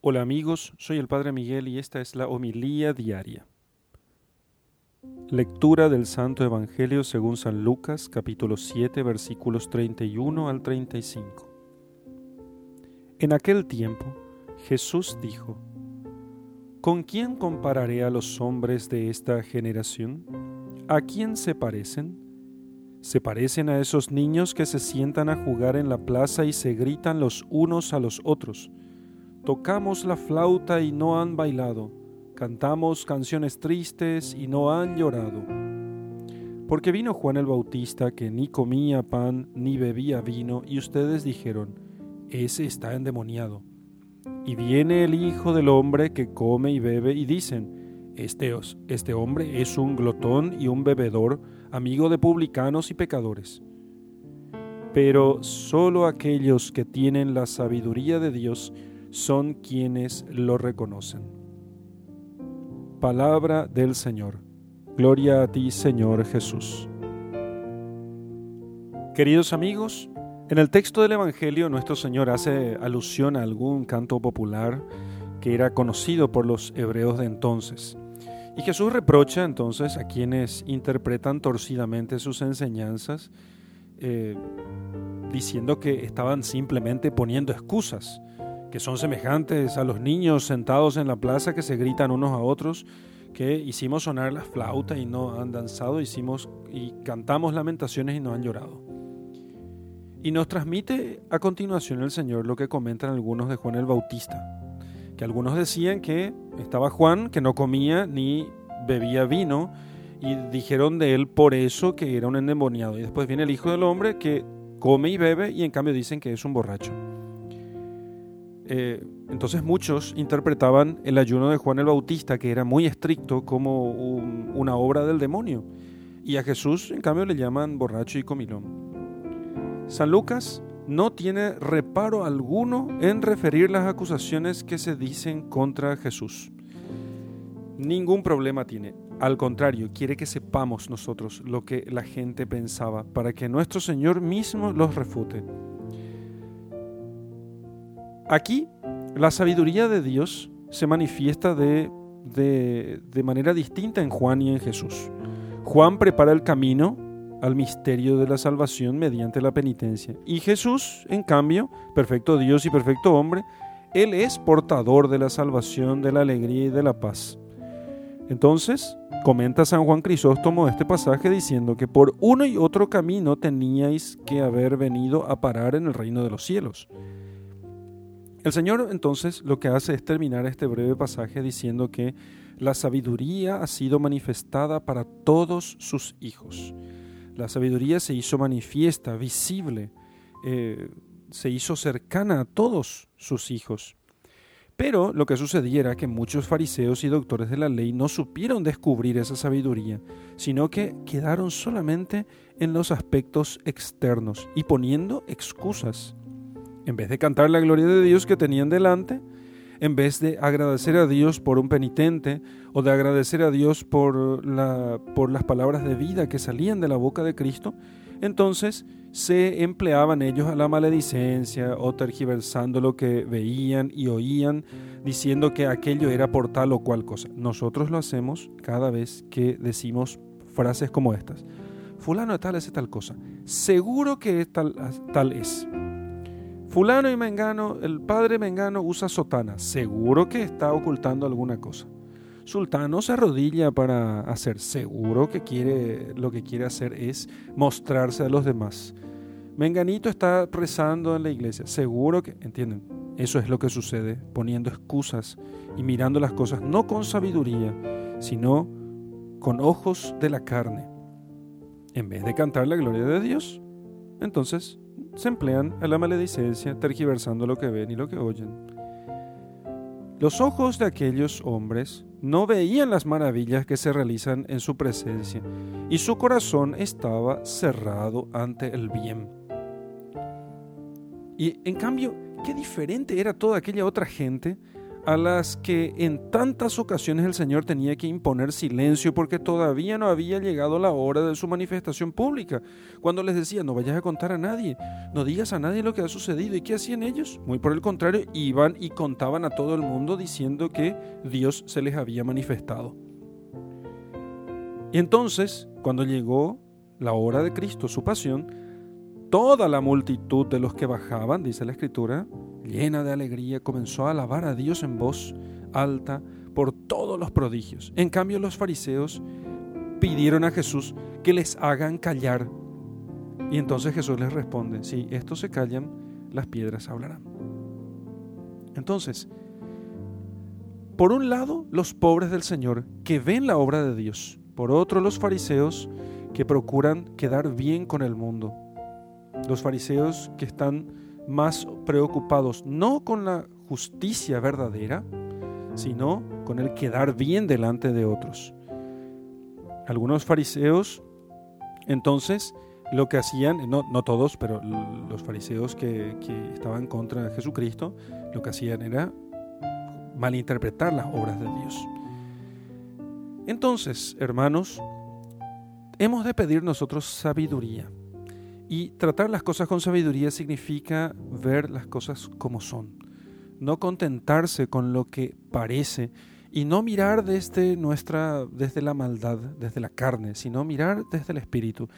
Hola amigos, soy el Padre Miguel y esta es la homilía diaria. Lectura del Santo Evangelio según San Lucas capítulo 7 versículos 31 al 35. En aquel tiempo Jesús dijo, ¿Con quién compararé a los hombres de esta generación? ¿A quién se parecen? Se parecen a esos niños que se sientan a jugar en la plaza y se gritan los unos a los otros Tocamos la flauta y no han bailado, cantamos canciones tristes y no han llorado. Porque vino Juan el Bautista que ni comía pan ni bebía vino y ustedes dijeron, ese está endemoniado. Y viene el Hijo del Hombre que come y bebe y dicen, este, este hombre es un glotón y un bebedor, amigo de publicanos y pecadores. Pero solo aquellos que tienen la sabiduría de Dios son quienes lo reconocen. Palabra del Señor. Gloria a ti, Señor Jesús. Queridos amigos, en el texto del Evangelio nuestro Señor hace alusión a algún canto popular que era conocido por los hebreos de entonces. Y Jesús reprocha entonces a quienes interpretan torcidamente sus enseñanzas, eh, diciendo que estaban simplemente poniendo excusas que son semejantes a los niños sentados en la plaza que se gritan unos a otros, que hicimos sonar la flauta y no han danzado, hicimos y cantamos lamentaciones y no han llorado. Y nos transmite a continuación el Señor lo que comentan algunos de Juan el Bautista, que algunos decían que estaba Juan que no comía ni bebía vino y dijeron de él por eso que era un endemoniado. Y después viene el Hijo del Hombre que come y bebe y en cambio dicen que es un borracho. Eh, entonces muchos interpretaban el ayuno de Juan el Bautista, que era muy estricto, como una obra del demonio. Y a Jesús, en cambio, le llaman borracho y comilón. San Lucas no tiene reparo alguno en referir las acusaciones que se dicen contra Jesús. Ningún problema tiene. Al contrario, quiere que sepamos nosotros lo que la gente pensaba, para que nuestro Señor mismo los refute. Aquí la sabiduría de Dios se manifiesta de, de, manera distinta en Juan y en Jesús. Juan prepara el camino al misterio de la salvación mediante la penitencia. Y Jesús, en cambio, perfecto Dios y perfecto hombre, Él es portador de la salvación, de la alegría y de la paz. Entonces, comenta San Juan Crisóstomo este pasaje diciendo que por uno y otro camino teníais que haber venido a parar en el reino de los cielos. El Señor entonces lo que hace es terminar este breve pasaje diciendo que la sabiduría ha sido manifestada para todos sus hijos. La sabiduría se hizo manifiesta, visible, eh, se hizo cercana a todos sus hijos. Pero lo que sucediera que muchos fariseos y doctores de la ley no supieron descubrir esa sabiduría, sino que quedaron solamente en los aspectos externos y poniendo excusas en vez de cantar la gloria de Dios que tenían delante, en vez de agradecer a Dios por un penitente o de agradecer a Dios por, la, por las palabras de vida que salían de la boca de Cristo, entonces se empleaban ellos a la maledicencia o tergiversando lo que veían y oían, diciendo que aquello era por tal o cual cosa. Nosotros lo hacemos cada vez que decimos frases como estas. Fulano de tal es tal cosa. Seguro que tal, tal es. Fulano y Mengano, el padre Mengano usa sotana. Seguro que está ocultando alguna cosa. Sultano se arrodilla para hacer. Seguro que quiere, lo que quiere hacer es mostrarse a los demás. Menganito está rezando en la iglesia. Seguro que, ¿entienden? Eso es lo que sucede, poniendo excusas y mirando las cosas no con sabiduría, sino con ojos de la carne. En vez de cantar la gloria de Dios, entonces se emplean a la maledicencia, tergiversando lo que ven y lo que oyen. Los ojos de aquellos hombres no veían las maravillas que se realizan en su presencia, y su corazón estaba cerrado ante el bien. Y en cambio, qué diferente era toda aquella otra gente a las que en tantas ocasiones el Señor tenía que imponer silencio porque todavía no había llegado la hora de su manifestación pública. Cuando les decía, no vayas a contar a nadie, no digas a nadie lo que ha sucedido. ¿Y qué hacían ellos? Muy por el contrario, iban y contaban a todo el mundo diciendo que Dios se les había manifestado. Y entonces, cuando llegó la hora de Cristo, su pasión, toda la multitud de los que bajaban, dice la Escritura, llena de alegría, comenzó a alabar a Dios en voz alta por todos los prodigios. En cambio, los fariseos pidieron a Jesús que les hagan callar. Y entonces Jesús les responde, si estos se callan, las piedras hablarán. Entonces, por un lado, los pobres del Señor que ven la obra de Dios. Por otro, los fariseos que procuran quedar bien con el mundo. Los fariseos que están más preocupados no con la justicia verdadera, sino con el quedar bien delante de otros. Algunos fariseos, entonces, lo que hacían, no, todos, pero los fariseos que, que estaban contra Jesucristo, lo que hacían era malinterpretar las obras de Dios. Entonces, hermanos, hemos de pedir nosotros sabiduría. Y tratar las cosas con sabiduría significa ver las cosas como son, no contentarse con lo que parece y no mirar desde nuestra desde la maldad, desde la carne, sino mirar desde el espíritu,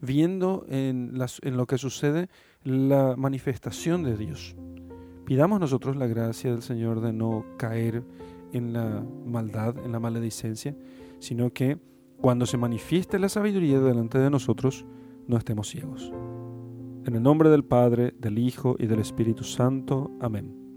viendo en, las, en lo que sucede la manifestación de Dios. Pidamos nosotros la gracia del Señor de no caer en la maldad, en la maledicencia, sino que cuando se manifieste la sabiduría delante de nosotros, no estemos ciegos. En el nombre del Padre, del Hijo y del Espíritu Santo. Amén.